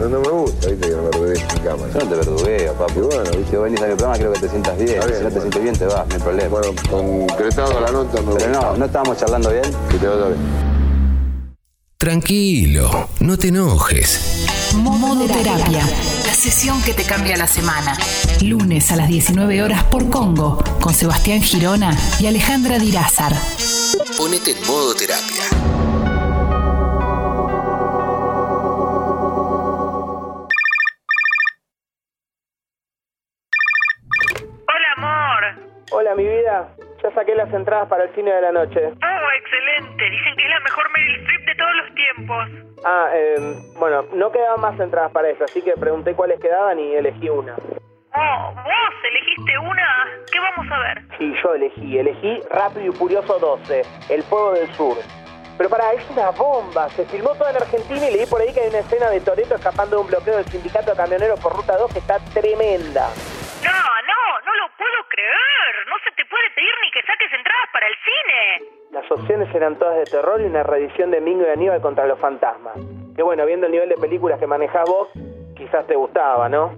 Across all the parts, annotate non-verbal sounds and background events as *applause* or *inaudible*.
No, no me gusta, viste, que me verdugues en cámara. Yo no te verdugueo, papi. Y bueno, viste. vos venís a mi programa, quiero que te sientas bien. Está bien, si no te bueno. sientes bien, te vas, no hay problema. Bueno, concretado la nota, me Pero gusta. no, no estábamos charlando bien. Que te vaya bien. Tranquilo, no te enojes. Modoterapia, la sesión que te cambia la semana. Lunes a las 19 horas por Congo, con Sebastián Girona y Alejandra Dirázar. Ponete en modo terapia. Saqué las entradas para el cine de la noche. Oh, excelente. Dicen que es la mejor Meryl Streep de todos los tiempos. Ah, eh, bueno, no quedaban más entradas para eso, así que pregunté cuáles quedaban y elegí una. Oh, vos elegiste una. ¿Qué vamos a ver? Sí, yo elegí. Elegí Rápido y Furioso 12, El Fuego del Sur. Pero para, es una bomba. Se filmó toda en Argentina y leí por ahí que hay una escena de Toreto escapando de un bloqueo del sindicato de camioneros por Ruta 2 que está tremenda. No, puedo creer. No se te puede pedir ni que saques entradas para el cine. Las opciones eran todas de terror y una reedición de Mingo y Aníbal contra los fantasmas. Que bueno, viendo el nivel de películas que manejás vos, quizás te gustaba, ¿no?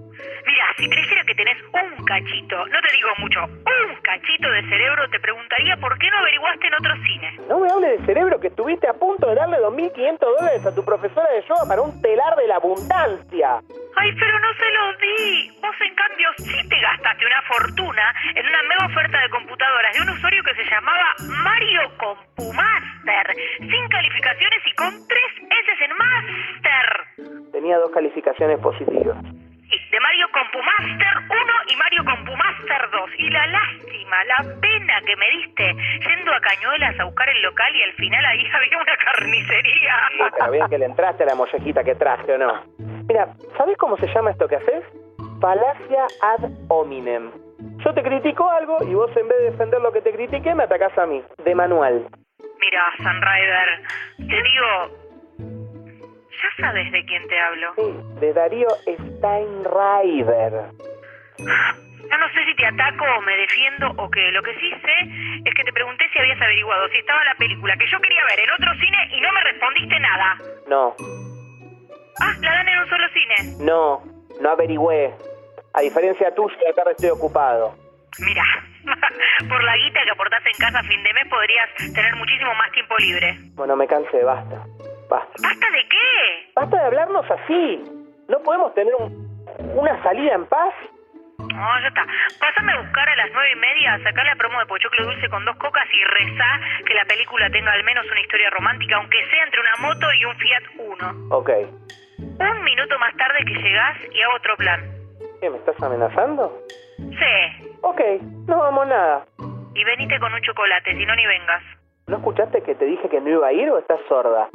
Si creyera que tenés un cachito, no te digo mucho, un cachito de cerebro, te preguntaría por qué no averiguaste en otro cine. No me hable de cerebro que estuviste a punto de darle 2.500 dólares a tu profesora de yoga para un telar de la abundancia. Ay, pero no se lo di. Vos, en cambio, sí te gastaste una fortuna en una mega oferta de computadoras de un usuario que se llamaba Mario CompuMaster, sin calificaciones y con tres S en Master. Tenía dos calificaciones positivas. De Mario CompuMaster 1 y Mario CompuMaster 2. Y la lástima, la pena que me diste yendo a Cañuelas a buscar el local y al final ahí *laughs* había una carnicería. Sí, pero bien que le entraste a la mollejita que traje, ¿o no? Mira, ¿sabes cómo se llama esto que haces? Falacia ad hominem. Yo te critico algo y vos en vez de defender lo que te critiqué me atacás a mí. De manual. Mira, Sunrider, te digo... Ya sabes de quién te hablo. Sí, de Darío Steinrider. Yo no sé si te ataco o me defiendo o qué. Lo que sí sé es que te pregunté si habías averiguado si estaba la película que yo quería ver en otro cine y no me respondiste nada. No, Ah, la dan en un solo cine. no, no averigüé. A diferencia tuya, acá estoy ocupado. Mira, *laughs* por la guita que aportás en casa a fin de mes podrías tener muchísimo más tiempo libre. Bueno, me cansé, basta. Basta. ¿Basta de qué? Basta de hablarnos así. ¿No podemos tener un- una salida en paz? No, ya está. Pásame a buscar a las nueve y media, sacar la promo de Pochoclo Dulce con dos cocas y rezá que la película tenga al menos una historia romántica, aunque sea entre una moto y un Fiat Uno. Ok. Un minuto más tarde que llegás y hago otro plan. ¿Qué, me estás amenazando? Sí, Ok, no vamos nada. y venite con un chocolate, si no ni vengas. ¿No escuchaste que te dije que no iba a ir o estás sorda?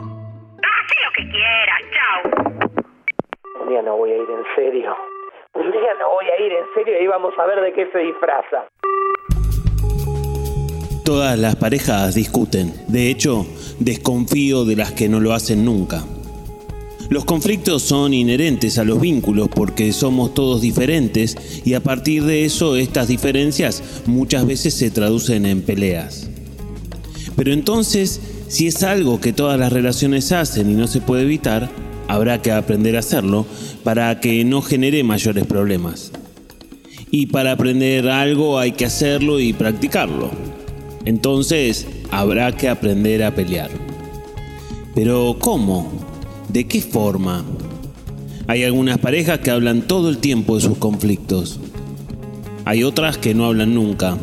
Haz lo que quieras, chao. Un día no voy a ir en serio. Un día no voy a ir en serio y vamos a ver de qué se disfraza. Todas las parejas discuten. De hecho, desconfío de las que no lo hacen nunca. Los conflictos son inherentes a los vínculos porque somos todos diferentes y a partir de eso estas diferencias muchas veces se traducen en peleas. Pero entonces, si es algo que todas las relaciones hacen y no se puede evitar, habrá que aprender a hacerlo para que no genere mayores problemas. Y para aprender algo hay que hacerlo y practicarlo. Entonces habrá que aprender a pelear. Pero ¿cómo? ¿De qué forma? Hay algunas parejas que hablan todo el tiempo de sus conflictos. Hay otras que no hablan nunca,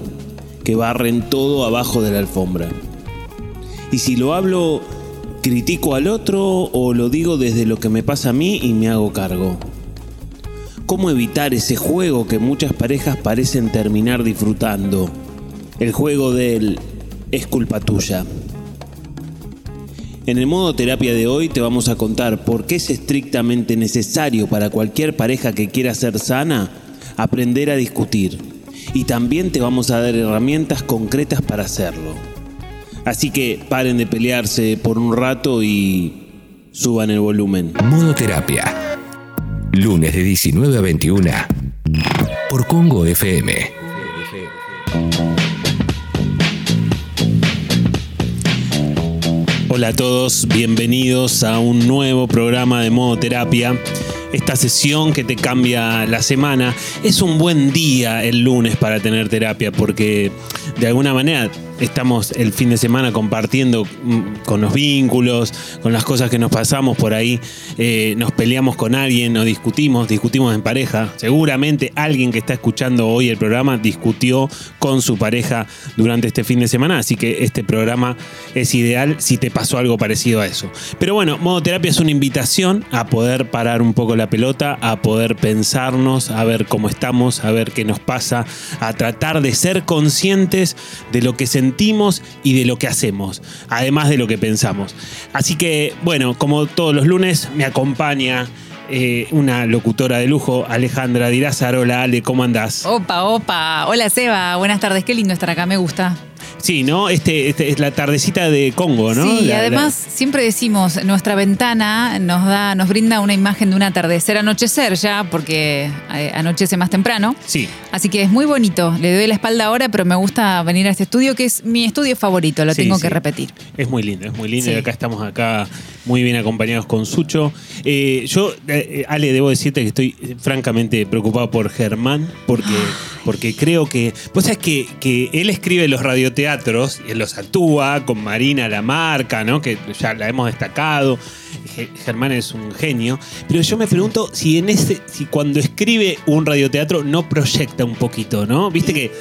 que barren todo abajo de la alfombra. Y si lo hablo, critico al otro o lo digo desde lo que me pasa a mí y me hago cargo. ¿Cómo evitar ese juego que muchas parejas parecen terminar disfrutando? El juego del es culpa tuya. En el modo terapia de hoy te vamos a contar por qué es estrictamente necesario para cualquier pareja que quiera ser sana aprender a discutir. Y también te vamos a dar herramientas concretas para hacerlo. Así que paren de pelearse por un rato y suban el volumen. Modo terapia. Lunes de 19 a 21 por Congo FM. Hola a todos, bienvenidos a un nuevo programa de modo terapia. esta sesión que te cambia la semana. Es un buen día el lunes para tener terapia porque de alguna manera estamos el fin de semana compartiendo mm, con los vínculos, con las cosas que nos pasamos por ahí, eh, nos peleamos con alguien o discutimos, discutimos en pareja. Seguramente alguien que está escuchando hoy el programa discutió con su pareja durante este fin de semana, así que este programa es ideal si te pasó algo parecido a eso. Pero bueno, modo terapia es una invitación a poder parar un poco la pelota, a poder pensarnos, a ver cómo estamos, a ver qué nos pasa, a tratar de ser conscientes de lo que sentimos y de lo que hacemos, además de lo que pensamos. Así que, bueno, como todos los lunes, me acompaña eh, una locutora de lujo, Alejandra Dirázar. Hola, Ale, ¿cómo andás? Opa, opa. Hola, Seba. Buenas tardes. Qué lindo estar acá. Me gusta. Sí, ¿no? Este, este es la tardecita de Congo, ¿no? Sí, La- además siempre decimos, nuestra ventana nos da, nos brinda una imagen de un atardecer anochecer ya, porque eh, anochece más temprano. sí. Así que es muy bonito. Le doy la espalda ahora, pero me gusta venir a este estudio, que es mi estudio favorito, lo Sí, tengo sí. que repetir. Es muy lindo, es muy lindo. Sí. Y acá estamos acá muy bien acompañados con Sucho. Eh, yo, eh, Ale, debo decirte que estoy eh, francamente preocupado por Germán, porque, porque creo que. Vos sabés que, que él escribe los radioteatros, y él los actúa con Marina Lamarca, ¿no? Que ya la hemos destacado. Ge- Germán es un genio. Pero yo me pregunto si en ese. si cuando escribe un radioteatro no proyecta un poquito, ¿no? Viste que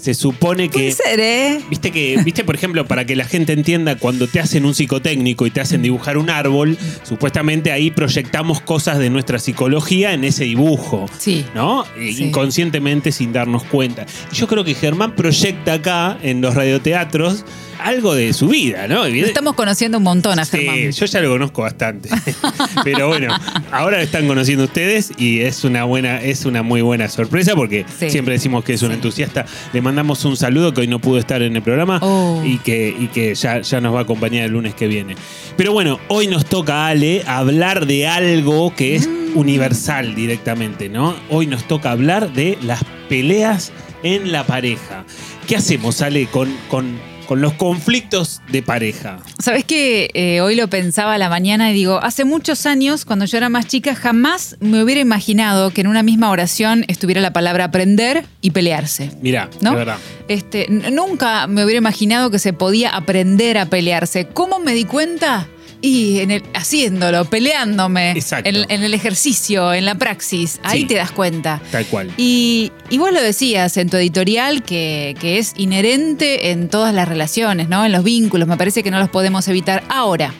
se supone que. Puede ser, ¿eh? Viste que, viste, por ejemplo, para que la gente entienda, cuando te hacen un psicotécnico y te hacen dibujar un árbol, supuestamente ahí proyectamos cosas de nuestra psicología en ese dibujo. Sí. ¿No? Sí. Inconscientemente sin darnos cuenta. Y yo creo que Germán proyecta acá, en los radioteatros, algo de su vida, ¿no? Lo estamos conociendo un montón a Germán. Sí, yo ya lo conozco bastante. *laughs* Pero bueno, ahora lo están conociendo ustedes y es una buena, es una muy buena sorpresa porque Sí. siempre decimos que es un Sí. entusiasta. Le mandamos un saludo que hoy no pudo estar en el programa Oh. y que, y que ya, ya nos va a acompañar el lunes que viene. Pero bueno, hoy nos toca, Ale, hablar de algo que es Mm. universal directamente, ¿no? Hoy nos toca hablar de las peleas en la pareja. ¿Qué hacemos, Ale, con, con, con los conflictos de pareja? Sabes que eh, hoy lo pensaba a la mañana y digo, hace muchos años, cuando yo era más chica, jamás me hubiera imaginado que en una misma oración estuviera la palabra aprender y pelearse. Mirá, ¿No? de verdad. Este, nunca me hubiera imaginado que se podía aprender a pelearse. ¿Cómo me di cuenta? Y en el, haciéndolo, peleándome, Exacto. en, en el ejercicio, en la praxis, ahí Sí. te das cuenta. Tal cual. Y, y vos lo decías en tu editorial que, que es inherente en todas las relaciones, ¿no? En los vínculos, me parece que no los podemos evitar. Ahora,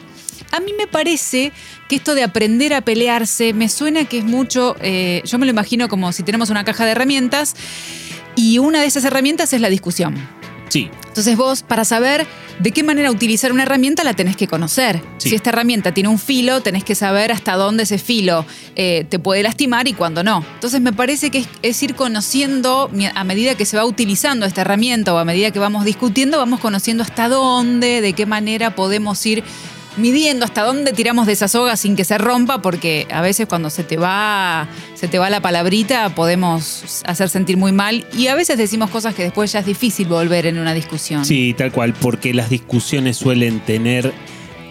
a mí me parece que esto de aprender a pelearse me suena que es mucho, eh, yo me lo imagino como si tenemos una caja de herramientas y una de esas herramientas es la discusión. Sí, Entonces vos, para saber de qué manera utilizar una herramienta, la tenés que conocer. Sí. Si esta herramienta tiene un filo, tenés que saber hasta dónde ese filo eh, te puede lastimar y cuándo no. Entonces me parece que es, es ir conociendo, a medida que se va utilizando esta herramienta o a medida que vamos discutiendo, vamos conociendo hasta dónde, de qué manera podemos ir midiendo hasta dónde tiramos de esa soga sin que se rompa, porque a veces cuando se te va, se te va la palabrita podemos hacer sentir muy mal y a veces decimos cosas que después ya es difícil volver en una discusión. sí, tal cual, porque las discusiones suelen tener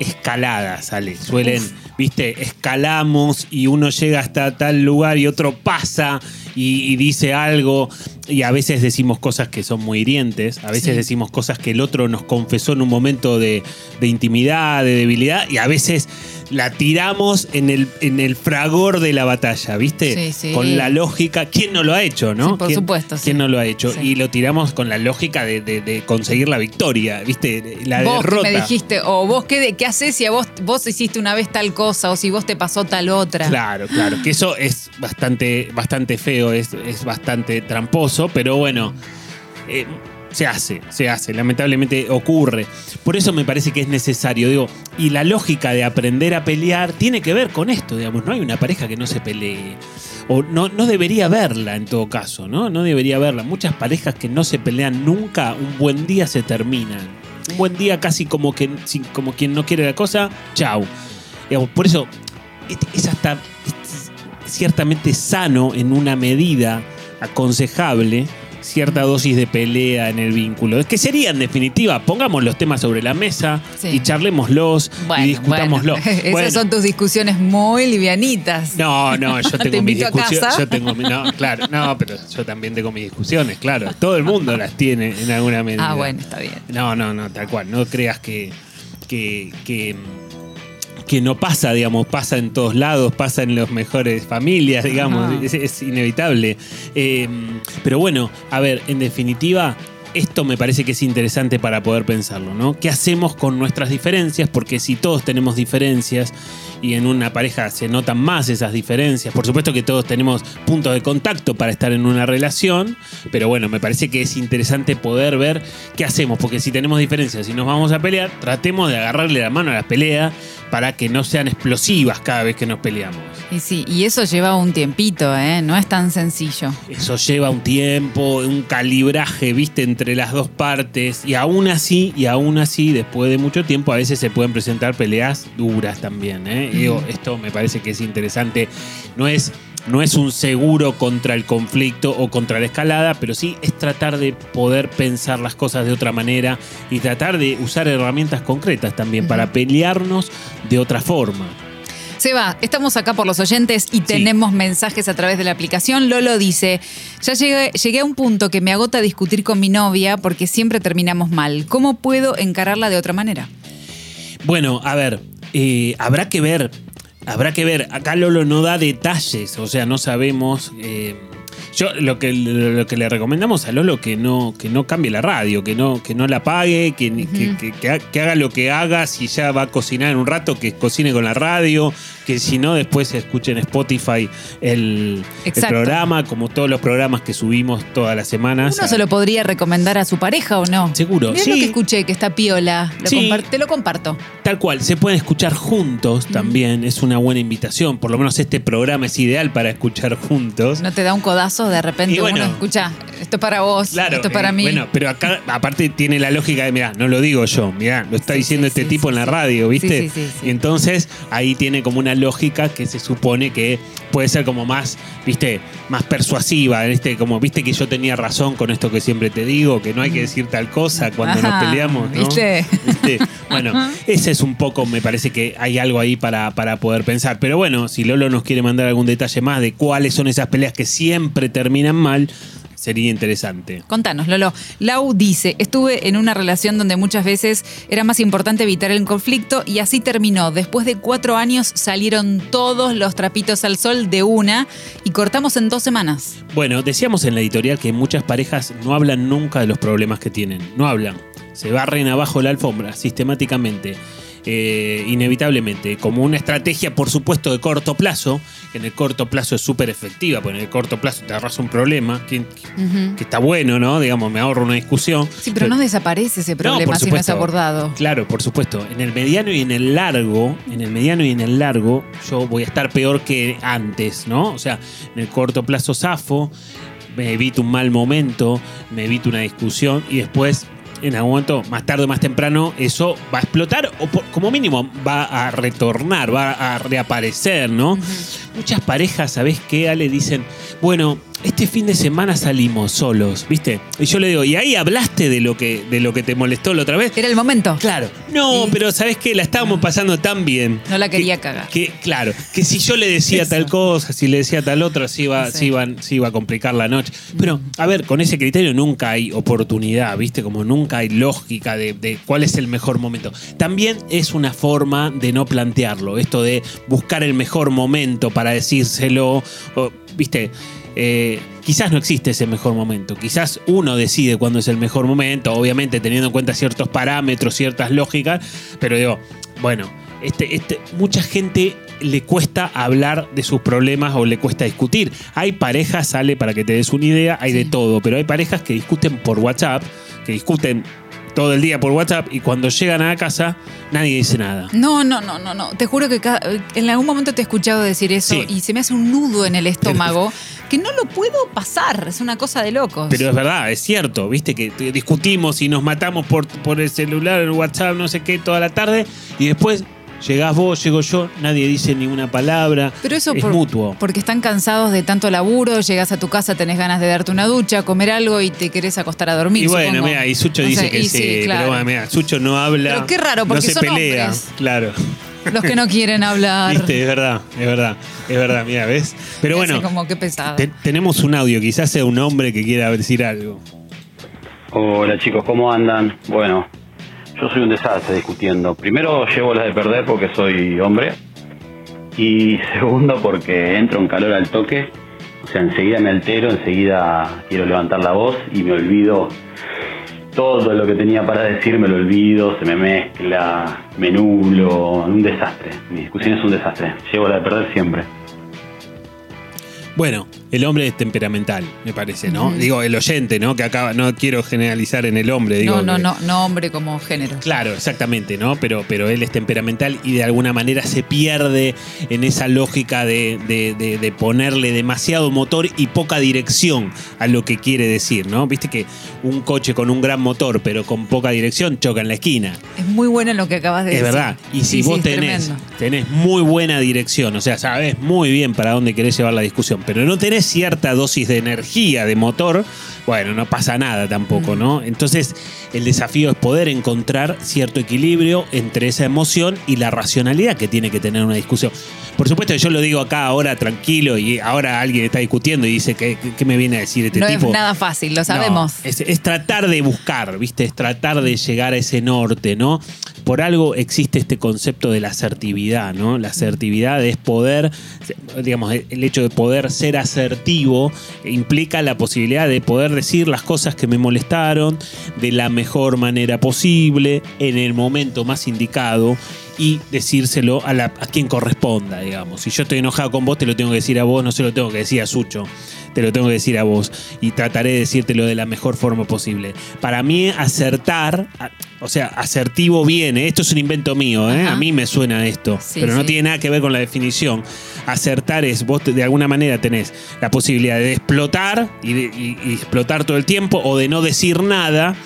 escaladas, Ale. Suelen, viste, escalamos y uno llega hasta tal lugar y otro pasa y, y dice algo. Y a veces decimos cosas que son muy hirientes, a veces Sí. decimos cosas que el otro nos confesó en un momento de, de intimidad, de debilidad, y a veces la tiramos en el, en el fragor de la batalla, ¿viste? Sí, sí. Con la lógica. ¿Quién no lo ha hecho, no? Sí, por ¿Quién- supuesto. ¿Quién no lo ha hecho? Y lo tiramos con la lógica de, de- de conseguir la victoria, ¿viste? La vos que derrota. me dijiste, o vos qué, qué haces si a vos, vos hiciste una vez tal cosa, o si vos te pasó tal otra. Claro, claro. Que eso es bastante, bastante feo, es, es bastante tramposo, pero bueno, eh, se hace, se hace. Lamentablemente ocurre. Por eso me parece que es necesario, digo, y la lógica de aprender a pelear tiene que ver con esto, digamos. No hay una pareja que no se pelee. O no, no debería verla en todo caso, ¿no? No debería verla. Muchas parejas que no se pelean nunca, un buen día se terminan. Un buen día casi como, que, como quien no quiere la cosa, chau. Digamos, por eso este- es hasta ciertamente sano en una medida aconsejable cierta dosis de pelea en el vínculo. Es que sería, en definitiva, pongamos los temas sobre la mesa Sí. y charlémoslos Bueno, y discutámoslo. bueno, *laughs* Esas son tus discusiones muy livianitas. No, no, yo *laughs* Te tengo mis discusiones. Yo tengo, no, claro, no, pero yo también tengo mis discusiones, claro. Todo el mundo las tiene en alguna medida. Ah, bueno, está bien. No, no, no, tal cual. No creas que, que, que, que no pasa, digamos, pasa en todos lados, pasa en las mejores familias, digamos, es inevitable. Eh, pero bueno, a ver, en definitiva, esto me parece que es interesante para poder pensarlo, ¿no? ¿Qué hacemos con nuestras diferencias? Porque si todos tenemos diferencias y en una pareja se notan más esas diferencias, por supuesto que todos tenemos puntos de contacto para estar en una relación, pero bueno, me parece que es interesante poder ver qué hacemos, porque si tenemos diferencias y nos vamos a pelear, tratemos de agarrarle la mano a la pelea para que no sean explosivas cada vez que nos peleamos. Y sí, y eso lleva un tiempito, ¿eh? No es tan sencillo. Eso lleva un tiempo, un calibraje, viste, entre las dos partes. Y aún así, y aún así, después de mucho tiempo, a veces se pueden presentar peleas duras también. ¿eh? Digo, esto me parece que es interesante. No es, no es un seguro contra el conflicto o contra la escalada, pero sí es tratar de poder pensar las cosas de otra manera y tratar de usar herramientas concretas también para pelearnos de otra forma. Seba, estamos acá por los oyentes y tenemos mensajes a través de la aplicación. Lolo dice, ya llegué, llegué a un punto que me agota discutir con mi novia porque siempre terminamos mal. ¿Cómo puedo encararla de otra manera? Bueno, a ver, eh, habrá que ver, habrá que ver. Acá Lolo no da detalles, o sea, no sabemos. eh, yo lo que, lo que le recomendamos a Lolo que no, que no cambie la radio, que no, que no la apague, que, que- que- que ha- que haga lo que haga, si ya va a cocinar en un rato, que cocine con la radio, que si no, después escuche en Spotify el, programa, como todos los programas que subimos todas las semanas. ¿Uno se lo podría recomendar a su pareja o no? Seguro, Mirá sí. lo que escuché, que está piola. Lo Sí. te lo comparto. Tal cual, se pueden escuchar juntos también, es una buena invitación. Por lo menos este programa es ideal para escuchar juntos. ¿No te da un codazo de repente bueno. uno escucha, esto es para vos, Claro, esto es para eh, mí? Bueno, pero acá aparte tiene la lógica de, mirá, no lo digo yo, mirá, lo está Sí, diciendo sí, este sí, tipo en la radio, ¿viste? Sí, sí. Y entonces ahí tiene como una lógica que se supone que puede ser como más, ¿viste? Más persuasiva, ¿viste? Como, ¿viste que yo tenía razón con esto que siempre te digo, que no hay que decir tal cosa cuando nos peleamos, ¿no? ¿viste? ¿Viste? Bueno, ese es un poco, me parece que hay algo ahí para, para poder pensar. Pero bueno, si Lolo nos quiere mandar algún detalle más de cuáles son esas peleas que siempre terminan mal, sería interesante. Contanos, Lolo. Lau dice, estuve en una relación donde muchas veces era más importante evitar el conflicto y así terminó. Después de cuatro años salieron todos los trapitos al sol de una y cortamos en dos semanas. Bueno, decíamos en la editorial que muchas parejas no hablan nunca de los problemas que tienen. No hablan. Se barren abajo la alfombra sistemáticamente. Eh, inevitablemente, como una estrategia, por supuesto, de corto plazo, que en el corto plazo es súper efectiva, porque en el corto plazo te agarras un problema, que, que está bueno, ¿no? Digamos, me ahorro una discusión. Sí, pero no desaparece ese problema por si no es supuesto. abordado. Claro, por supuesto. En el mediano y en el largo, en el mediano y en el largo, yo voy a estar peor que antes, ¿no? O sea, en el corto plazo zafo, me evito un mal momento, me evito una discusión y después, en algún momento, más tarde o más temprano, eso va a explotar o por- como mínimo va a retornar, va a reaparecer, ¿no? Muchas parejas, ¿sabés qué? Ale dicen, bueno, este fin de semana salimos solos, ¿viste? Y yo le digo, ¿y ahí hablaste de lo que, de lo que te molestó la otra vez? Era el momento. Claro. No, pero ¿sabes qué? La estábamos pasando tan bien. No la quería que- cagar. Que, claro, que si yo le decía Eso. tal cosa, si le decía tal otra, se iba, Sí. iban- iba a complicar la noche. Pero, a ver, con ese criterio nunca hay oportunidad, ¿viste? Como nunca hay lógica de, de cuál es el mejor momento. También es una forma de no plantearlo, esto de buscar el mejor momento para decírselo, o, ¿viste? Eh, quizás no existe ese mejor momento. Quizás uno decide cuándo es el mejor momento, obviamente teniendo en cuenta ciertos parámetros, ciertas lógicas, pero digo, bueno, este, este, mucha gente le cuesta hablar de sus problemas o le cuesta discutir. Hay parejas, sale para que te des una idea, hay de todo, pero hay parejas que discuten por WhatsApp, que discuten todo el día por WhatsApp y cuando llegan a la casa nadie dice nada. No, no, no, no, no. Te juro que cada- en algún momento te he escuchado decir eso Sí. y se me hace un nudo en el estómago *laughs* que no lo puedo pasar. Es una cosa de locos. Pero es verdad, es cierto, viste que discutimos y nos matamos por, por el celular, el WhatsApp, no sé qué, toda la tarde y después Llegás vos, llego yo, nadie dice ni una palabra. Pero eso es por- mutuo. porque están cansados de tanto laburo, llegas a tu casa, tenés ganas de darte una ducha, comer algo y te querés acostar a dormir. Y bueno, mira, y Sucho No dice sé, que sí, claro. pero bueno, mira, Sucho no habla. Pero qué raro, porque no se son pelea. hombres. Claro. Los que no quieren hablar. Viste, es verdad, es verdad, es verdad, mira, ¿ves? Pero Me bueno, como que pesado. te- tenemos un audio, quizás sea un hombre que quiera decir algo. Hola chicos, ¿cómo andan? Bueno, yo soy un desastre discutiendo. Primero llevo las de perder porque soy hombre. Y *laughs* segundo porque entro en calor al toque. O sea, enseguida me altero, enseguida quiero levantar la voz y me olvido todo lo que tenía para decir, me lo olvido, se me mezcla, me nublo, un desastre. Mi discusión es un desastre. Llevo la de perder siempre. Bueno, el hombre es temperamental, me parece, ¿no? Digo, el oyente, ¿no? Que acaba, no quiero generalizar en el hombre, digo. no, no, que- no, no hombre como género. Claro, exactamente, ¿no? Pero, pero él es temperamental y de alguna manera se pierde en esa lógica de, de- de- de ponerle demasiado motor y poca dirección a lo que quiere decir, ¿no? Viste que un coche con un gran motor pero con poca dirección choca en la esquina. Es muy bueno lo que acabas de Es decir. verdad. Y si Sí, vos es tenés, tenés muy buena dirección, o sea, sabés muy bien para dónde querés llevar la discusión, pero no tenés cierta dosis de energía de motor, bueno, no pasa nada tampoco, ¿no? Entonces, el desafío es poder encontrar cierto equilibrio entre esa emoción y la racionalidad que tiene que tener una discusión. Por supuesto, yo lo digo acá ahora tranquilo y ahora alguien está discutiendo y dice, ¿qué, qué me viene a decir este no tipo? es nada fácil, lo sabemos. No, es, es tratar de buscar, ¿viste? Es tratar de llegar a ese norte, ¿no? Por algo existe este concepto de la asertividad, ¿no? La asertividad es poder, digamos, el hecho de poder ser asertivo implica la posibilidad de poder decir las cosas que me molestaron de la mejor manera posible, en el momento más indicado y decírselo a, la, a quien corresponda, digamos. Si yo estoy enojado con vos, te lo tengo que decir a vos, no se lo tengo que decir a Sucho, te lo tengo que decir a vos y trataré de decírtelo de la mejor forma posible. Para mí, acertar, o sea, asertivo viene, esto es un invento mío, ¿eh? A mí me suena esto, Sí, pero no sí. tiene nada que ver con la definición. Acertar es, vos de alguna manera tenés la posibilidad de explotar y, de- y- y explotar todo el tiempo o de no decir nada.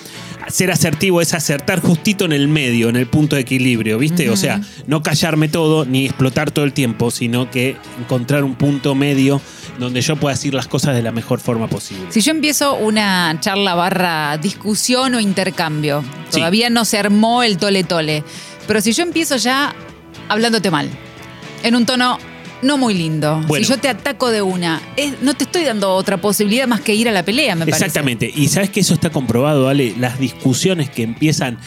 Ser asertivo es acertar justito en el medio, en el punto de equilibrio, ¿viste? O sea, no callarme todo ni explotar todo el tiempo, sino que encontrar un punto medio donde yo pueda decir las cosas de la mejor forma posible. Si yo empiezo una charla barra discusión o intercambio, Sí. todavía no se armó el tole tole, pero si yo empiezo ya hablándote mal, en un tono no muy lindo, Bueno. si yo te ataco de una, es- no te estoy dando otra posibilidad más que ir a la pelea, me parece. Exactamente. Y sabes que eso está comprobado, Ale. Las discusiones que empiezan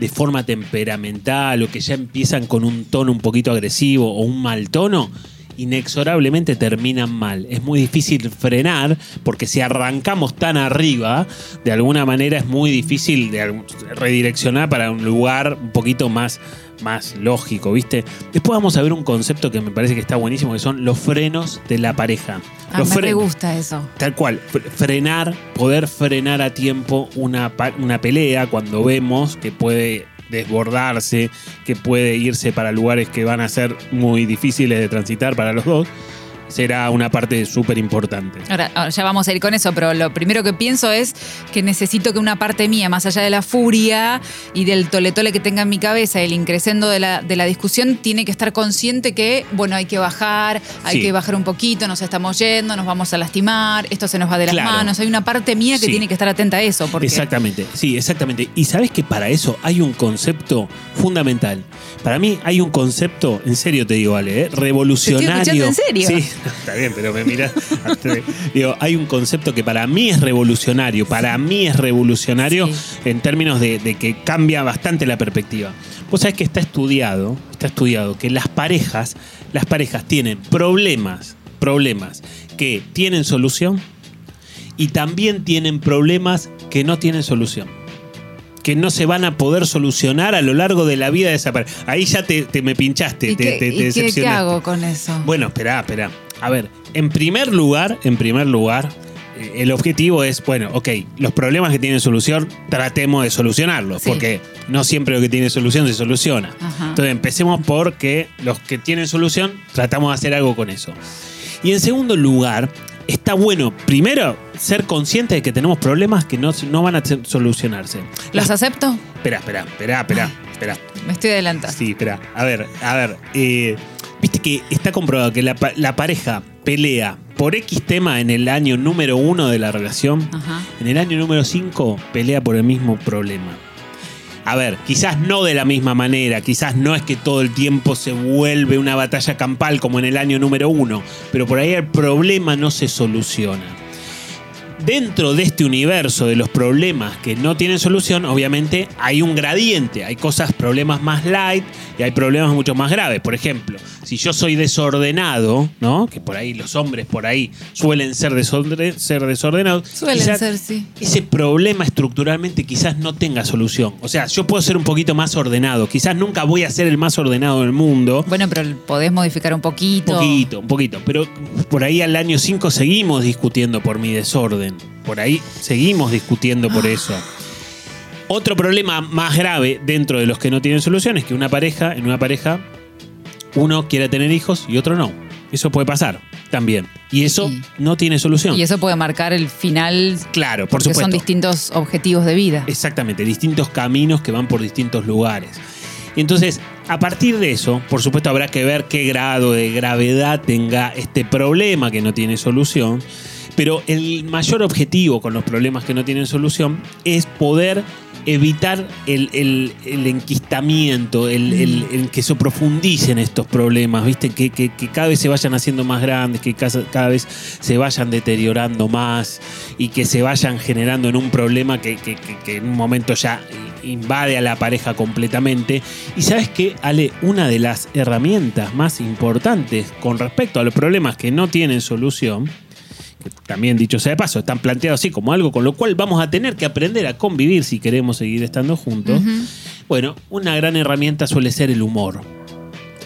de forma temperamental o que ya empiezan con un tono un poquito agresivo o un mal tono, inexorablemente terminan mal. Es muy difícil frenar porque si arrancamos tan arriba, de alguna manera es muy difícil de redireccionar para un lugar un poquito más, más lógico, ¿viste? Después vamos a ver un concepto que me parece que está buenísimo, que son los frenos de la pareja. Ah, Los me gusta eso. Tal cual, fre- frenar, poder frenar a tiempo una, una pelea cuando vemos que puede desbordarse, que puede irse para lugares que van a ser muy difíciles de transitar para los dos, será una parte súper importante. Ahora, ahora ya vamos a ir con eso, pero lo primero que pienso es que necesito que una parte mía, más allá de la furia y del toletole que tenga en mi cabeza, el increscendo de la, de la discusión, tiene que estar consciente que, bueno, hay que bajar, hay Sí. que bajar un poquito, nos estamos yendo, nos vamos a lastimar, esto se nos va de las Claro. manos. Hay una parte mía que Sí. tiene que estar atenta a eso. Porque Exactamente, sí, exactamente. Y sabes que para eso hay un concepto fundamental. Para mí hay un concepto, en serio te digo, Ale, ¿eh? revolucionario. escuchando en serio. Sí, *laughs* *laughs* está bien, pero me mirás. digo, hay un concepto que para mí es revolucionario. Para mí es revolucionario Sí. en términos de, de que cambia bastante la perspectiva. Vos sabés que está estudiado, está estudiado que las parejas, las parejas tienen problemas, problemas que tienen solución y también tienen problemas que no tienen solución. Que no se van a poder solucionar a lo largo de la vida de esa pareja. Ahí ya te, te me pinchaste, ¿Y, te, qué, te- te y qué- qué hago con eso? Bueno, espera, espera. A ver, en primer lugar, en primer lugar, eh, el objetivo es, bueno, ok, los problemas que tienen solución, tratemos de solucionarlos, Sí. porque no siempre lo que tiene solución se soluciona. Ajá. Entonces empecemos por que los que tienen solución, tratamos de hacer algo con eso. Y en segundo lugar, está bueno, primero, ser consciente de que tenemos problemas que no, no van a solucionarse. ¿Los acepto? Espera, espera, espera, espera. espera. Me estoy adelantando. Sí, espera. A ver, a ver. eh, Viste que está comprobado que la, pa- la pareja pelea por X tema en el año número uno de la relación. Ajá. En el año número 5 pelea por el mismo problema. A ver, quizás no de la misma manera, quizás no es que todo el tiempo se vuelve una batalla campal como en el año número 1, pero por ahí el problema no se soluciona. Dentro de este universo de los problemas que no tienen solución, obviamente hay un gradiente, hay cosas, problemas más light y hay problemas mucho más graves. Por ejemplo, si yo soy desordenado, ¿no? Que por ahí los hombres por ahí suelen ser, desorde- ser desordenados. Suelen quizás ser, sí. ese problema estructuralmente quizás no tenga solución. O sea, yo puedo ser un poquito más ordenado. Quizás nunca voy a ser el más ordenado del mundo. Bueno, pero podés modificar un poquito. Un poquito, un poquito. Pero por ahí al año 5 seguimos discutiendo por mi desorden. Por ahí seguimos discutiendo por eso. Otro problema más grave dentro de los que no tienen solución es que una pareja, en una pareja, uno quiere tener hijos y otro no. Eso puede pasar también. Y eso Sí. no tiene solución. Y eso puede marcar el final. Claro, por porque supuesto. son distintos objetivos de vida. Exactamente, distintos caminos que van por distintos lugares. Entonces, a partir de eso, por supuesto, habrá que ver qué grado de gravedad tenga este problema que no tiene solución. Pero el mayor objetivo con los problemas que no tienen solución es poder evitar el, el- el enquistamiento, el, el- el que se profundicen estos problemas, ¿viste? Que, que- que cada vez se vayan haciendo más grandes, que cada, cada vez se vayan deteriorando más y que se vayan generando en un problema que, que- en un momento ya invade a la pareja completamente. Y sabes que, Ale, una de las herramientas más importantes con respecto a los problemas que no tienen solución, también dicho sea de paso, están planteados así como algo con lo cual vamos a tener que aprender a convivir si queremos seguir estando juntos. Bueno, una gran herramienta suele ser el humor.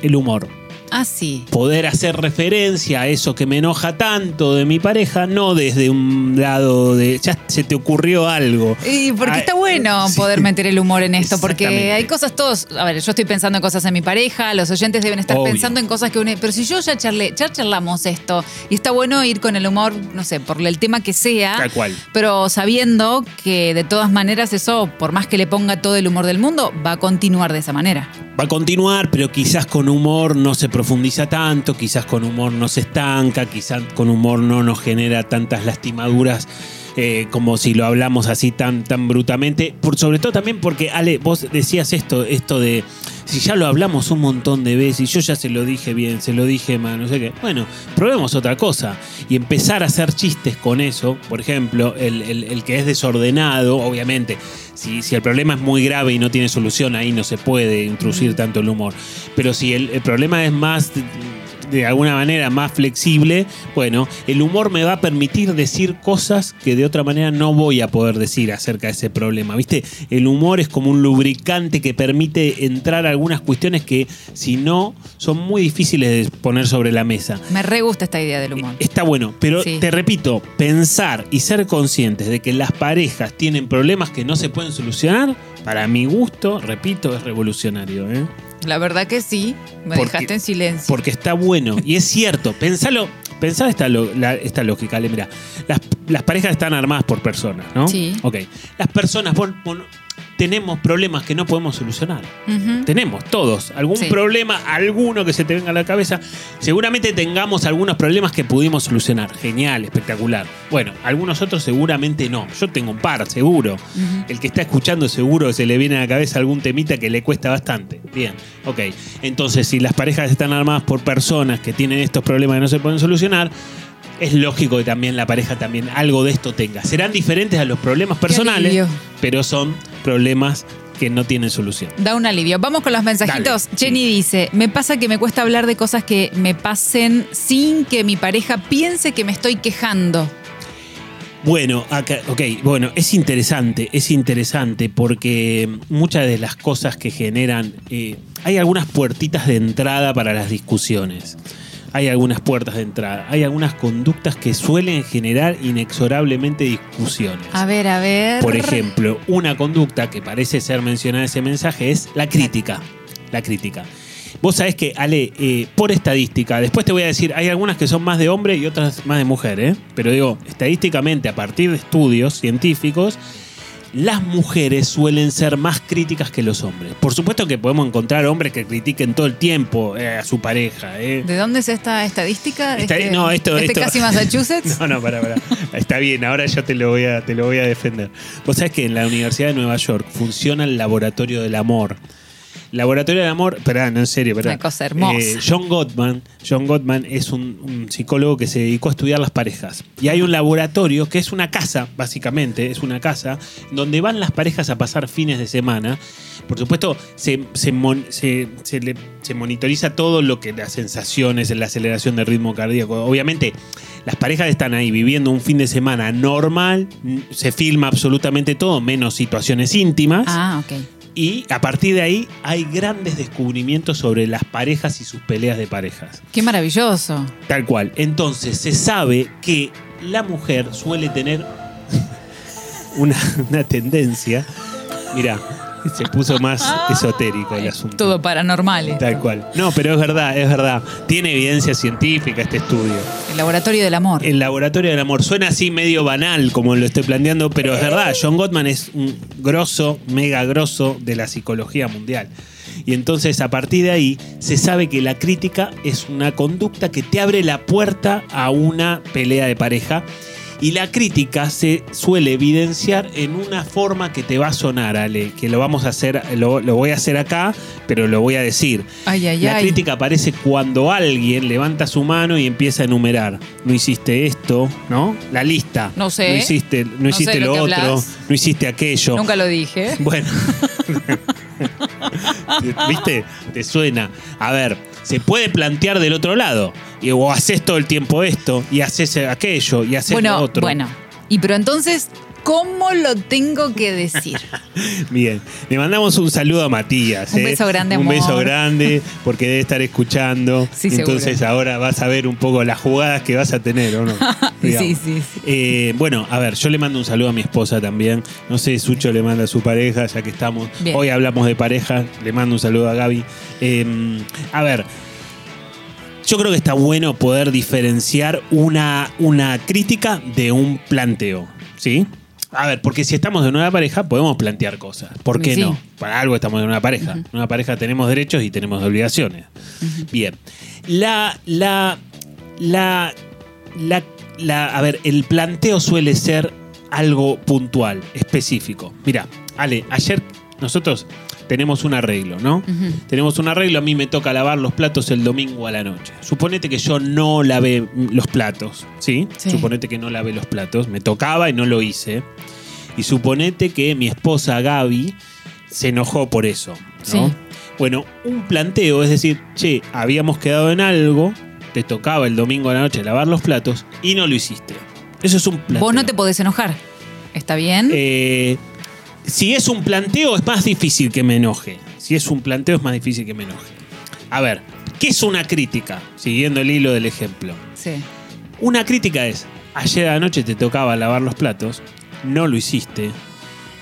El humor. Ah, sí. Poder hacer referencia a eso que me enoja tanto de mi pareja, no desde un lado de ya se te ocurrió algo. Y porque Ah, está bueno sí. poder meter el humor en esto, porque hay cosas todos. A ver, yo estoy pensando en cosas en mi pareja, los oyentes deben estar Obvio. pensando en cosas que une. Pero si yo ya charlé, ya charlamos esto, y está bueno ir con el humor, no sé, por el tema que sea. Tal cual. Pero sabiendo que de todas maneras eso, por más que le ponga todo el humor del mundo, va a continuar de esa manera. Va a continuar, pero quizás con humor no se profundiza tanto, quizás con humor no se estanca, quizás con humor no nos genera tantas lastimaduras eh, como si lo hablamos así tan, tan brutamente. Por, sobre todo también porque, Ale, vos decías esto, esto de si ya lo hablamos un montón de veces y yo ya se lo dije bien, se lo dije mal, no sé qué. Bueno, probemos otra cosa y empezar a hacer chistes con eso. Por ejemplo, el, el- el que es desordenado, obviamente, si, si el problema es muy grave y no tiene solución, ahí no se puede introducir tanto el humor. Pero si el, el problema es más de, alguna manera más flexible, bueno, el humor me va a permitir decir cosas que de otra manera no voy a poder decir acerca de ese problema. ¿Viste? El humor es como un lubricante que permite entrar a algunas cuestiones que si no son muy difíciles de poner sobre la mesa. Me re gusta esta idea del humor. Está bueno, pero Sí. te repito, pensar y ser conscientes de que las parejas tienen problemas que no se pueden solucionar, para mi gusto, repito, es revolucionario. ¿eh? La verdad que sí, me Porque- dejaste en silencio. Porque está bueno. Y es cierto, pensalo, pensá esta, lo- la- esta lógica, Ale, mira, las, las parejas están armadas por personas, ¿no? Sí. Ok. Las personas, vos- vos- tenemos problemas que no podemos solucionar. Tenemos todos algún Sí. problema, alguno que se te venga a la cabeza. Seguramente tengamos algunos problemas que pudimos solucionar. Genial, espectacular. Bueno, algunos otros seguramente no. Yo tengo un par, seguro. El que está escuchando seguro que se le viene a la cabeza algún temita que le cuesta bastante. Bien, ok. Entonces, si las parejas están armadas por personas que tienen estos problemas que no se pueden solucionar, es lógico que también la pareja también algo de esto tenga. Serán diferentes a los problemas personales, pero son problemas que no tienen solución. Da un alivio. Vamos con los mensajitos. Dale. Jenny dice, me pasa que me cuesta hablar de cosas que me pasen sin que mi pareja piense que me estoy quejando. Bueno, acá, ok, bueno, es interesante, es interesante porque muchas de las cosas que generan, eh, hay algunas puertitas de entrada para las discusiones. Hay algunas puertas de entrada, hay algunas conductas que suelen generar inexorablemente discusiones. A ver, a ver. Por ejemplo, una conducta que parece ser mencionada en ese mensaje es la crítica. La crítica. Vos sabés que, Ale, eh, por estadística, después te voy a decir, hay algunas que son más de hombre y otras más de mujer, ¿eh? Pero digo, estadísticamente, a partir de estudios científicos, las mujeres suelen ser más críticas que los hombres. Por supuesto que podemos encontrar hombres que critiquen todo el tiempo eh, a su pareja. eh. ¿De dónde es esta estadística? Este- no, esto, este esto- casi Massachusetts. *laughs* No, no, para, para. Está bien, ahora yo te lo voy a, te lo voy a defender. Vos sabés que en la Universidad de Nueva York funciona el laboratorio del amor. Laboratorio del amor, no en serio, espera. Una cosa hermosa. Eh, John Gottman, John Gottman es un, un psicólogo que se dedicó a estudiar las parejas. Y hay un laboratorio que es una casa, básicamente, es una casa donde van las parejas a pasar fines de semana. Por supuesto, se, se, mon- se- se le- monitoriza todo lo que las sensaciones, la aceleración del ritmo cardíaco. Obviamente, las parejas están ahí viviendo un fin de semana normal, se filma absolutamente todo, menos situaciones íntimas. Ah, ok. Y a partir de ahí hay grandes descubrimientos sobre las parejas y sus peleas de parejas. Qué maravilloso. Tal cual. Entonces se sabe que la mujer suele tener *laughs* una, una tendencia. Mira, *laughs* se puso más esotérico el asunto. Todo paranormal. esto. Tal cual. No, pero es verdad, es verdad. Tiene evidencia científica este estudio. El laboratorio del amor. El laboratorio del amor suena así medio banal como lo estoy planteando, pero es verdad. John Gottman es un grosso, mega grosso de la psicología mundial. Y entonces a partir de ahí se sabe que la crítica es una conducta que te abre la puerta a una pelea de pareja. Y la crítica se suele evidenciar en una forma que te va a sonar, Ale, que lo vamos a hacer, lo, lo voy a hacer acá, pero lo voy a decir. Ay, ay, La ay. crítica aparece cuando alguien levanta su mano y empieza a enumerar. No hiciste esto, ¿no? La lista. No sé. No hiciste, no No hiciste sé lo otro. No hiciste aquello. Nunca lo dije. *laughs* Bueno. *laughs* ¿Viste? Te suena. A ver, se puede plantear del otro lado. Y, o haces todo el tiempo esto, y haces aquello, y haces Bueno, lo otro. bueno. Y pero entonces, ¿cómo lo tengo que decir? *laughs* Bien, le mandamos un saludo a Matías. Un ¿eh? beso grande, Un amor. beso grande, porque debe estar escuchando. *laughs* Sí, Entonces seguro. ahora vas a ver un poco las jugadas que vas a tener, ¿o no? *laughs* Sí, sí, sí. Eh, bueno, a ver, yo le mando un saludo a mi esposa también. No sé, Sucho le manda a su pareja, ya que estamos. Bien. Hoy hablamos de pareja. Le mando un saludo a Gaby. Eh, a ver, yo creo que está bueno poder diferenciar una, una crítica de un planteo. ¿Sí? A ver, porque si estamos en una pareja podemos plantear cosas. ¿Por qué Sí. no? Para algo estamos en una pareja. En una pareja tenemos derechos y tenemos obligaciones. Bien. La, la, la, la, la- a ver, el planteo suele ser algo puntual, específico. Mira, Ale, ayer nosotros tenemos un arreglo, ¿no? Tenemos un arreglo, a mí me toca lavar los platos el domingo a la noche. Suponete que yo no lavé los platos, ¿sí? Sí. Suponete que no lavé los platos, me tocaba y no lo hice. Y suponete que mi esposa Gaby se enojó por eso, ¿no? Sí. Bueno, un planteo es decir, che, habíamos quedado en algo, te tocaba el domingo a la noche lavar los platos y no lo hiciste. Eso es un planteo. Vos no te podés enojar. ¿Está bien? Eh, si es un planteo, es más difícil que me enoje. Si es un planteo, es más difícil que me enoje. A ver, ¿qué es una crítica? Siguiendo el hilo del ejemplo. sí. Una crítica es, ayer a la noche te tocaba lavar los platos, no lo hiciste.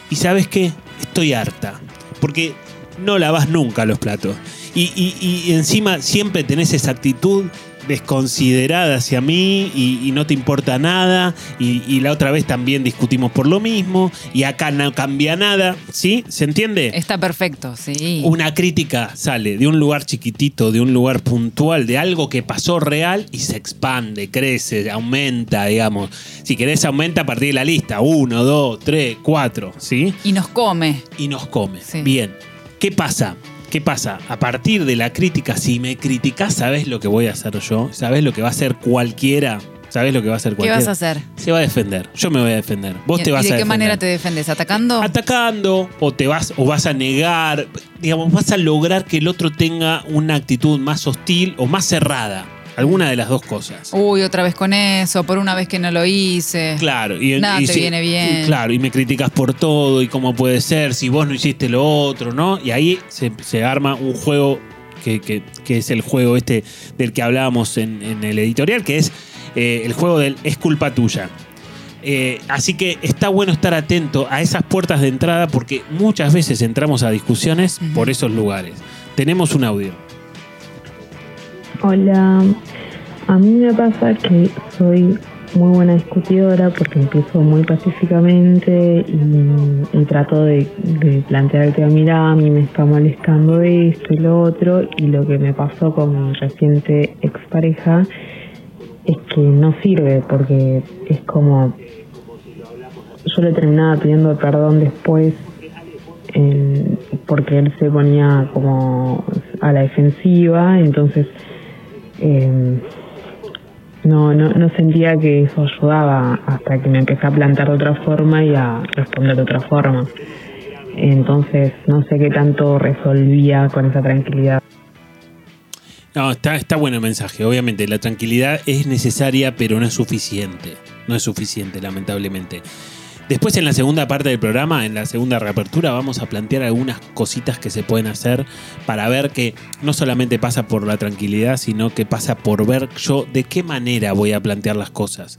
Y sabes qué? Estoy harta. Porque no lavas nunca los platos. Y, y- y encima siempre tenés esa actitud desconsiderada hacia mí y, y no te importa nada. Y, y la otra vez también discutimos por lo mismo. Y acá no cambia nada. ¿Sí? ¿Se entiende? Está perfecto, sí. Una crítica sale de un lugar chiquitito, de un lugar puntual, de algo que pasó real y se expande, crece, aumenta, digamos. Si querés, aumenta a partir de la lista. Uno, dos, tres, cuatro, ¿sí? Y nos come. Y nos come. Sí. Bien. ¿Qué pasa? ¿Qué pasa? A partir de la crítica, si me criticás, ¿sabés lo que voy a hacer yo? ¿Sabés lo que va a hacer cualquiera? ¿Sabés lo que va a hacer ¿Qué cualquiera? vas a hacer? Se va a defender. Yo me voy a defender. Vos ¿Y- te vas ¿Y de a qué defender manera te defendes? ¿Atacando? atacando o te vas o vas a negar, digamos, vas a lograr que el otro tenga una actitud más hostil o más cerrada. Alguna de las dos cosas. Uy, otra vez con eso, por una vez que no lo hice. Claro, y, Nada y te si- viene bien. claro, y me criticas por todo y cómo puede ser si vos no hiciste lo otro, ¿no? Y ahí se, se arma un juego que, que- que es el juego este del que hablábamos en, en el editorial, que es eh, el juego del es culpa tuya. Eh, así que está bueno estar atento a esas puertas de entrada porque muchas veces entramos a discusiones por esos lugares. Tenemos un audio. Hola, a mí me pasa que soy muy buena discutidora porque empiezo muy pacíficamente y, trato de, de plantear el tema, mira, a mí me está molestando esto y lo otro, y lo que me pasó con mi reciente expareja es que no sirve porque es como yo le terminaba pidiendo perdón después en- porque él se ponía como a la defensiva entonces eh, no, no, no sentía que eso ayudaba hasta que me empecé a plantar de otra forma y a responder de otra forma entonces no sé qué tanto resolvía con esa tranquilidad No, está, está bueno el mensaje. Obviamente, la tranquilidad es necesaria, pero no es suficiente. No es suficiente, lamentablemente. Después, en la segunda parte del programa, en la segunda reapertura, vamos a plantear algunas cositas que se pueden hacer para ver que no solamente pasa por la tranquilidad, sino que pasa por ver yo de qué manera voy a plantear las cosas.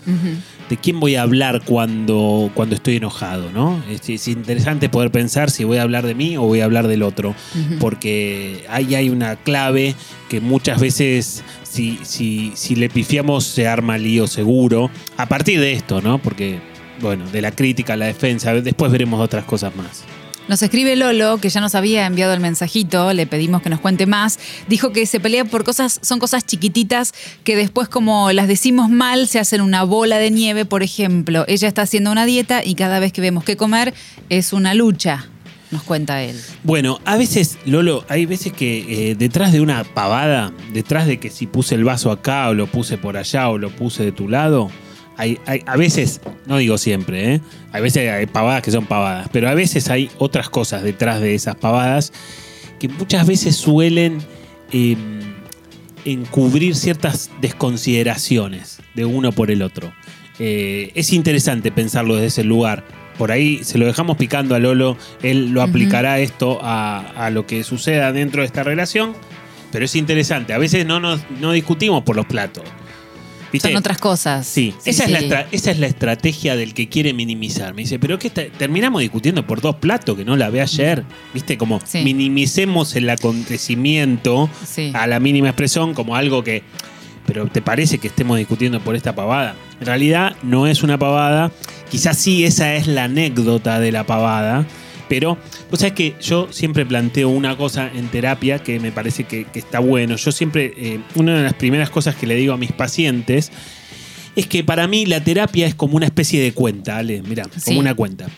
de quién voy a hablar cuando, cuando estoy enojado, ¿no? Es, es interesante poder pensar si voy a hablar de mí o voy a hablar del otro, porque ahí hay una clave que muchas veces si, si, si le pifiamos se arma lío seguro, a partir de esto, ¿no? Porque, bueno, de la crítica a la defensa, después veremos otras cosas más. Nos escribe Lolo, que ya nos había enviado el mensajito, le pedimos que nos cuente más. Dijo que se pelea por cosas, son cosas chiquititas que después, como las decimos mal, se hacen una bola de nieve. Por ejemplo, ella está haciendo una dieta y cada vez que vemos qué comer es una lucha, nos cuenta él. Bueno, a veces, Lolo, hay veces que eh, detrás de una pavada, detrás de que si puse el vaso acá o lo puse por allá o lo puse de tu lado, hay, hay- a veces, no digo siempre, ¿eh? hay veces hay pavadas que son pavadas, pero a veces hay otras cosas detrás de esas pavadas que muchas veces suelen eh, encubrir ciertas desconsideraciones de uno por el otro. Eh, es interesante pensarlo desde ese lugar. Por ahí se lo dejamos picando a Lolo, él lo aplicará esto a, a lo que suceda dentro de esta relación, pero es interesante. A veces no, nos, no discutimos por los platos. ¿Viste? Son otras cosas. Sí, esa, Es la esa es la estrategia del que quiere minimizar. Me dice, pero que terminamos discutiendo por dos platos que no la ve ayer. ¿Viste? Como minimicemos el acontecimiento a la mínima expresión como algo que. Pero ¿te parece que estemos discutiendo por esta pavada? En realidad no es una pavada. Quizás sí esa es la anécdota de la pavada. Pero, vos sabés que yo siempre planteo una cosa en terapia que me parece que, que está bueno. Yo siempre, eh, una de las primeras cosas que le digo a mis pacientes es que para mí la terapia es como una especie de cuenta, Ale, mirá, Sí. como una cuenta.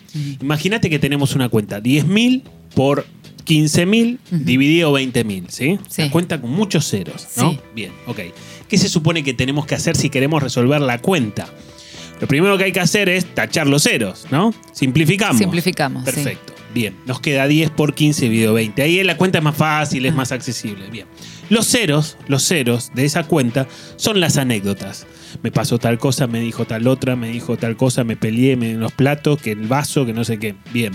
Imagínate que tenemos una cuenta, 10.000 por 15.000 dividido 20.000, ¿sí? Sí. Una cuenta con muchos ceros, ¿no? Sí. Bien, ok. ¿Qué se supone que tenemos que hacer si queremos resolver la cuenta? Lo primero que hay que hacer es tachar los ceros, ¿no? Simplificamos. Simplificamos. Perfecto. Bien, nos queda 10 por 15 dividido 20. Ahí la cuenta es más fácil, es más accesible. Bien. Los ceros, los ceros de esa cuenta son las anécdotas. Me pasó tal cosa, me dijo tal otra, me dijo tal cosa, me peleé me- en los platos, que el vaso, que no sé qué. Bien.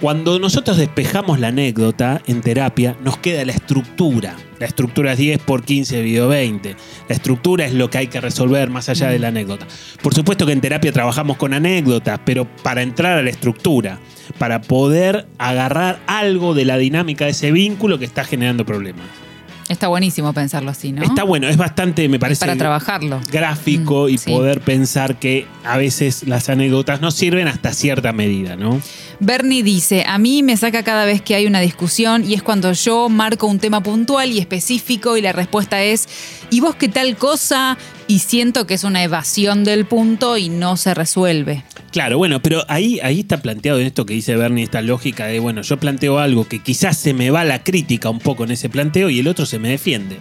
Cuando nosotros despejamos la anécdota en terapia, nos queda la estructura. La estructura es 10 por 15 dividido 20. La estructura es lo que hay que resolver más allá de la anécdota. Por supuesto que en terapia trabajamos con anécdotas, pero para entrar a la estructura, para poder agarrar algo de la dinámica de ese vínculo que está generando problemas. Está buenísimo pensarlo así, ¿no? Está bueno, es bastante, me parece, Para trabajarlo. gráfico y sí. poder pensar que a veces las anécdotas no sirven hasta cierta medida, ¿no? Bernie dice, a mí me saca cada vez que hay una discusión y es cuando yo marco un tema puntual y específico y la respuesta es, ¿y vos qué tal cosa? Y siento que es una evasión del punto y no se resuelve. Claro, bueno, pero ahí, ahí está planteado en esto que dice Bernie, esta lógica de, bueno, yo planteo algo que quizás se me va la crítica un poco en ese planteo y el otro se me defiende.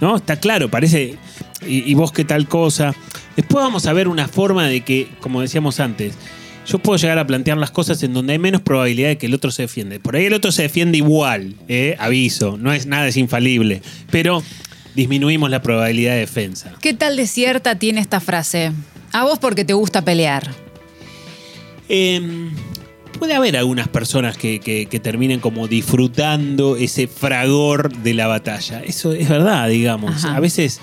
¿No? Está claro, parece. Y, vos qué tal cosa. Después vamos a ver una forma de que, como decíamos antes, yo puedo llegar a plantear las cosas en donde hay menos probabilidad de que el otro se defiende. Por ahí el otro se defiende igual, ¿eh? aviso, no es nada, es infalible. Pero disminuimos la probabilidad de defensa. ¿Qué tal de cierta tiene esta frase? A vos porque te gusta pelear. Eh, puede haber algunas personas que, que- que terminen como disfrutando ese fragor de la batalla. Eso es verdad, digamos. Ajá. A veces,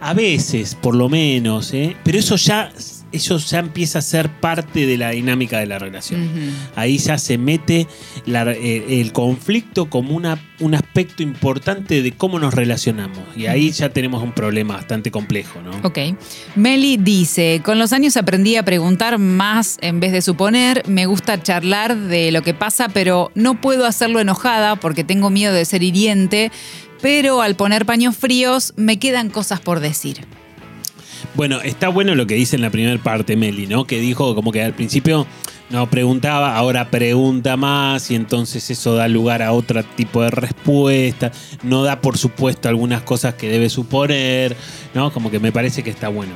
a veces, por lo menos, ¿eh? pero eso ya eso ya empieza a ser parte de la dinámica de la relación. Ahí ya se mete la- eh, el conflicto como una, un aspecto importante de cómo nos relacionamos. Y ahí ya tenemos un problema bastante complejo, ¿no? Ok. Meli dice, con los años aprendí a preguntar más en vez de suponer, me gusta charlar de lo que pasa, pero no puedo hacerlo enojada porque tengo miedo de ser hiriente, pero al poner paños fríos me quedan cosas por decir. Bueno, está bueno lo que dice en la primera parte Meli, ¿no? Que dijo como que al principio no preguntaba, ahora pregunta más y entonces eso da lugar a otro tipo de respuesta. No da, por supuesto, algunas cosas que debe suponer, ¿no? Como que me parece que está bueno.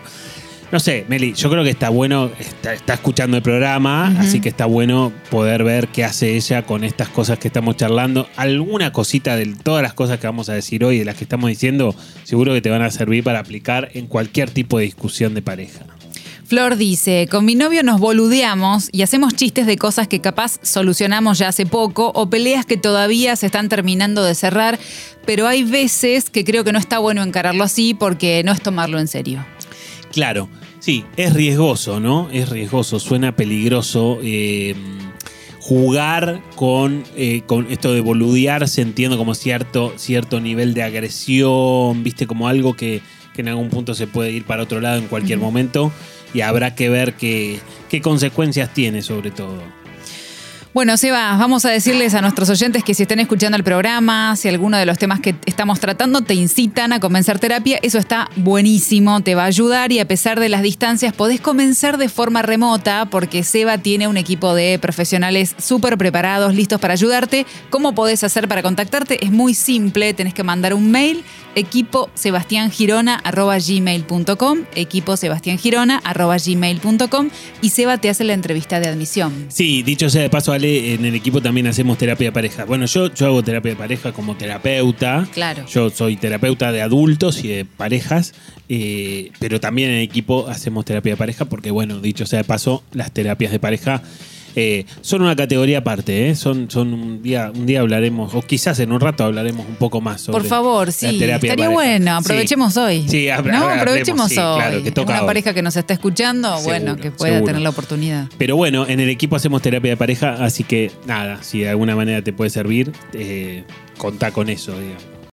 No sé, Meli, yo creo que está bueno, está, está escuchando el programa, así que está bueno poder ver qué hace ella con estas cosas que estamos charlando. Alguna cosita de todas las cosas que vamos a decir hoy, de las que estamos diciendo, seguro que te van a servir para aplicar en cualquier tipo de discusión de pareja. Flor dice, con mi novio nos boludeamos y hacemos chistes de cosas que capaz solucionamos ya hace poco o peleas que todavía se están terminando de cerrar, pero hay veces que creo que no está bueno encararlo así porque no es tomarlo en serio. Claro, sí, es riesgoso, ¿no? Es riesgoso, suena peligroso. eh, jugar con, eh, con esto de boludearse, entiendo como cierto, cierto nivel de agresión, viste, como algo que, que en algún punto se puede ir para otro lado en cualquier momento y habrá que ver qué, qué consecuencias tiene sobre todo. Bueno, Seba, vamos a decirles a nuestros oyentes que si están escuchando el programa, si alguno de los temas que estamos tratando te incitan a comenzar terapia, eso está buenísimo, te va a ayudar y a pesar de las distancias podés comenzar de forma remota porque Seba tiene un equipo de profesionales súper preparados, listos para ayudarte. ¿Cómo podés hacer para contactarte? Es muy simple, tenés que mandar un mail equipo gmail.com equipo y Seba te hace la entrevista de admisión. Sí, dicho sea de paso, Ale, en el equipo también hacemos terapia de pareja. Bueno, yo, yo hago terapia de pareja como terapeuta. Claro. Yo soy terapeuta de adultos y de parejas, eh, pero también en el equipo hacemos terapia de pareja porque, bueno, dicho sea de paso, las terapias de pareja eh, son una categoría aparte. ¿eh? Son, son un, día, un día hablaremos, o quizás en un rato hablaremos un poco más sobre Por favor, sí. Estaría bueno, Sí. aprovechemos hoy. Sí, hab- ¿No? Aprovechemos sí, hoy. claro, que toca Una hoy. pareja que nos está escuchando, bueno, que pueda seguro. tener la oportunidad. Pero bueno, en el equipo hacemos terapia de pareja, así que nada, si de alguna manera te puede servir, eh, contá con eso, digamos.